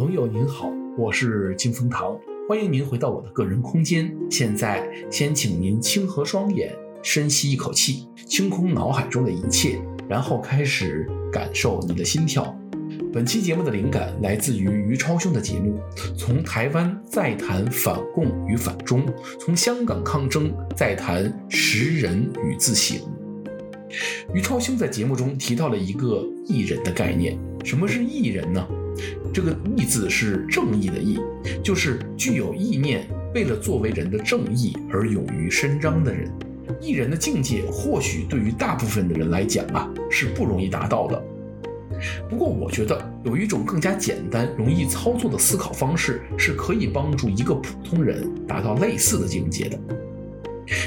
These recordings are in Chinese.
朋友您好，我是金风堂，欢迎您回到我的个人空间。现在，先请您轻合双眼，深吸一口气，清空脑海中的一切，然后开始感受你的心跳。本期节目的灵感来自于余超兄的节目，从台湾再谈反共与反中，从香港抗争再谈识人与自省。于超兄在节目中提到了一个义人的概念，什么是义人呢？这个义字是正义的义，就是具有意念，为了作为人的正义而勇于伸张的人。义人的境界，或许对于大部分的人来讲啊，是不容易达到的。不过，我觉得有一种更加简单、容易操作的思考方式，是可以帮助一个普通人达到类似的境界的。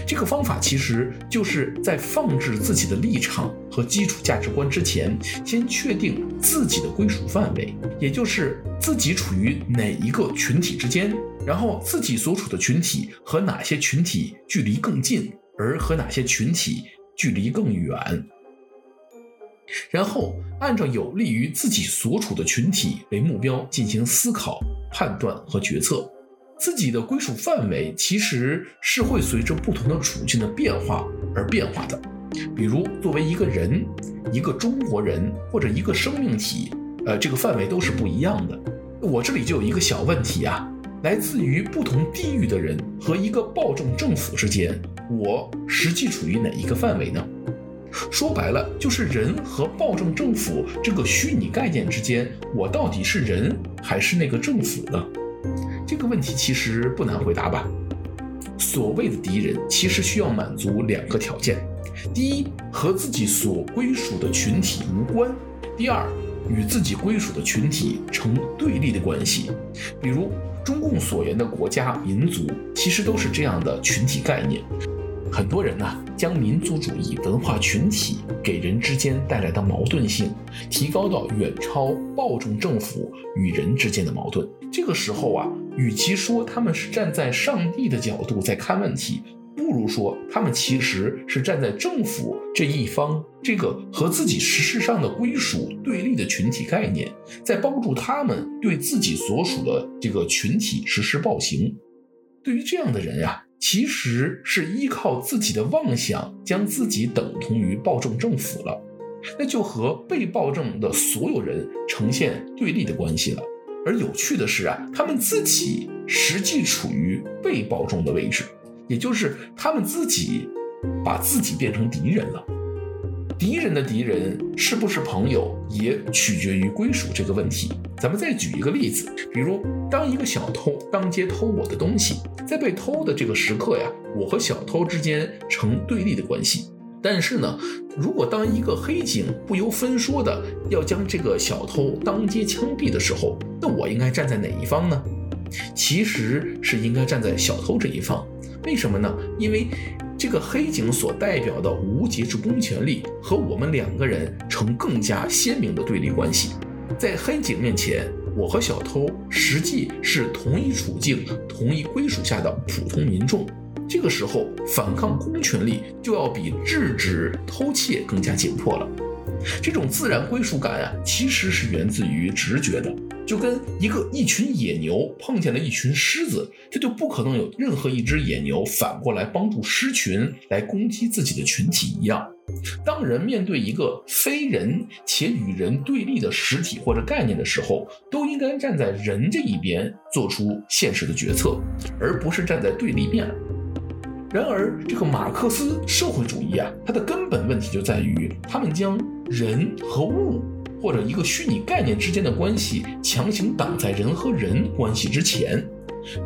这个方法其实就是在放置自己的立场和基础价值观之前，先确定自己的归属范围，也就是自己处于哪一个群体之间，然后自己所处的群体和哪些群体距离更近，而和哪些群体距离更远，然后按照有利于自己所处的群体为目标进行思考、判断和决策。自己的归属范围其实是会随着不同的处境的变化而变化的。比如，作为一个人、一个中国人或者一个生命体，呃，这个范围都是不一样的。我这里就有一个小问题啊，来自于不同地域的人和一个暴政政府之间，我实际处于哪一个范围呢？说白了，就是人和暴政政府这个虚拟概念之间，我到底是人还是那个政府呢？这个问题其实不难回答吧？所谓的敌人，其实需要满足两个条件：第一，和自己所归属的群体无关；第二，与自己归属的群体成对立的关系。比如，中共所言的国家、民族，其实都是这样的群体概念。很多人呢、将民族主义文化群体给人之间带来的矛盾性提高到远超暴政政府与人之间的矛盾。这个时候啊，与其说他们是站在上帝的角度在看问题，不如说他们其实是站在政府这一方，这个和自己事实上的归属对立的群体概念，在帮助他们对自己所属的这个群体实施暴行。对于这样的人呀、其实是依靠自己的妄想，将自己等同于暴政政府了，那就和被暴政的所有人呈现对立的关系了。而有趣的是啊，他们自己实际处于被暴政的位置，也就是他们自己把自己变成敌人了。敌人的敌人是不是朋友，也取决于归属这个问题。咱们再举一个例子，比如当一个小偷当街偷我的东西，在被偷的这个时刻呀，我和小偷之间成对立的关系。但是呢，如果当一个黑警不由分说的要将这个小偷当街枪毙的时候，那我应该站在哪一方呢？其实是应该站在小偷这一方。为什么呢？因为这个黑警所代表的无节制公权力和我们两个人成更加鲜明的对立关系。在黑警面前，我和小偷实际是同一处境、同一归属下的普通民众。这个时候，反抗公权力就要比制止偷窃更加紧迫了。这种自然归属感啊，其实是源自于直觉的。就跟一个一群野牛碰见了一群狮子，它就不可能有任何一只野牛反过来帮助狮群来攻击自己的群体一样。当人面对一个非人且与人对立的实体或者概念的时候，都应该站在人这一边做出现实的决策，而不是站在对立面。然而，这个马克思社会主义啊，它的根本问题就在于他们将人和物。或者一个虚拟概念之间的关系强行挡在人和人关系之前，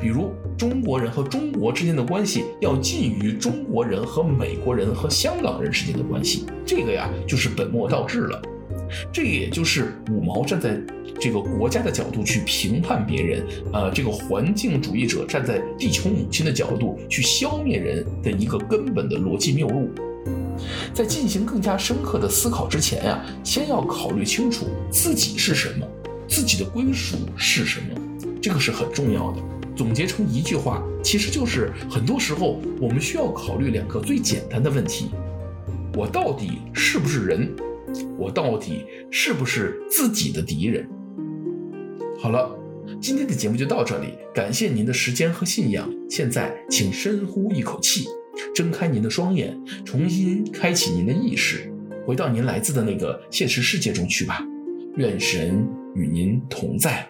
比如中国人和中国之间的关系要近于中国人和美国人和香港人之间的关系，这个呀就是本末倒置了。这也就是五毛站在这个国家的角度去评判别人，呃，这个环境主义者站在地球母亲的角度去消灭人的一个根本的逻辑谬误。在进行更加深刻的思考之前呀，先要考虑清楚自己是什么，自己的归属是什么，这个是很重要的。总结成一句话，其实就是很多时候我们需要考虑两个最简单的问题：我到底是不是人？我到底是不是自己的敌人？好了。今天的节目就到这里，感谢您的时间和信仰。现在，请深呼一口气，睁开您的双眼，重新开启您的意识，回到您来自的那个现实世界中去吧。愿神与您同在。